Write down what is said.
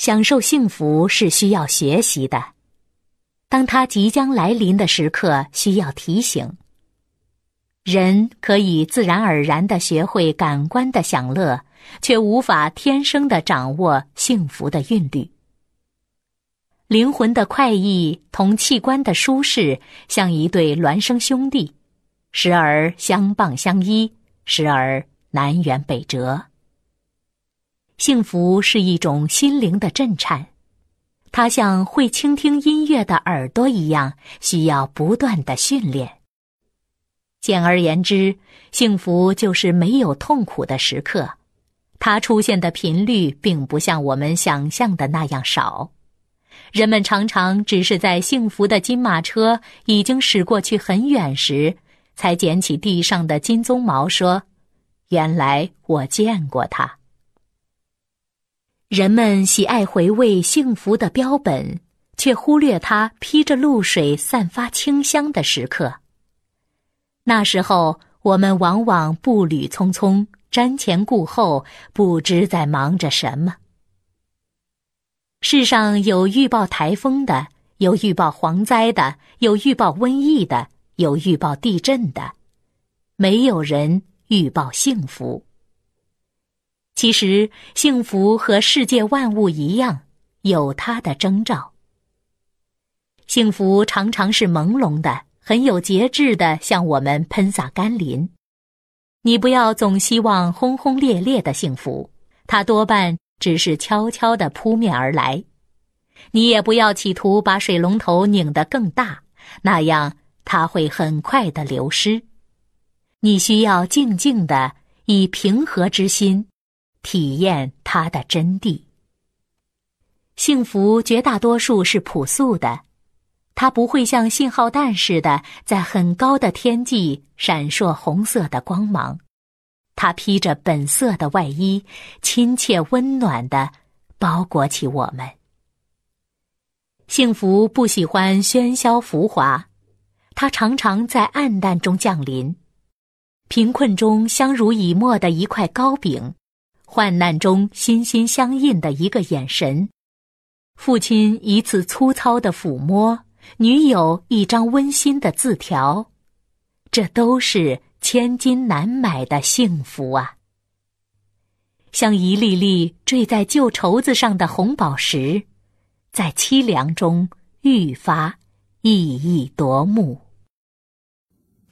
享受幸福是需要学习的，当它即将来临的时刻，需要提醒。人可以自然而然的学会感官的享乐，却无法天生的掌握幸福的韵律。灵魂的快意同器官的舒适，像一对孪生兄弟，时而相傍相依，时而南辕北辙。幸福是一种心灵的震颤，它像会倾听音乐的耳朵一样，需要不断的训练。简而言之，幸福就是没有痛苦的时刻，它出现的频率并不像我们想象的那样少。人们常常只是在幸福的金马车已经驶过去很远时，才捡起地上的金鬃毛，说：“原来我见过它。”人们喜爱回味幸福的标本，却忽略它披着露水、散发清香的时刻。那时候，我们往往步履匆匆、瞻前顾后，不知在忙着什么。世上有预报台风的，有预报蝗灾的，有预报瘟疫的，有预报地震的，没有人预报幸福。其实，幸福和世界万物一样，有它的征兆。幸福常常是朦胧的，很有节制的向我们喷洒甘霖。你不要总希望轰轰烈烈的幸福，它多半只是悄悄的扑面而来。你也不要企图把水龙头拧得更大，那样它会很快的流失。你需要静静的，以平和之心。体验它的真谛。幸福绝大多数是朴素的，它不会像信号弹似的在很高的天际闪烁红色的光芒，它披着本色的外衣，亲切温暖的包裹起我们。幸福不喜欢喧嚣浮华，它常常在暗淡中降临，贫困中相濡以沫的一块糕饼。患难中心心相印的一个眼神，父亲一次粗糙的抚摸，女友一张温馨的字条，这都是千金难买的幸福啊！像一粒粒坠在旧绸子上的红宝石，在凄凉中愈发熠熠夺目。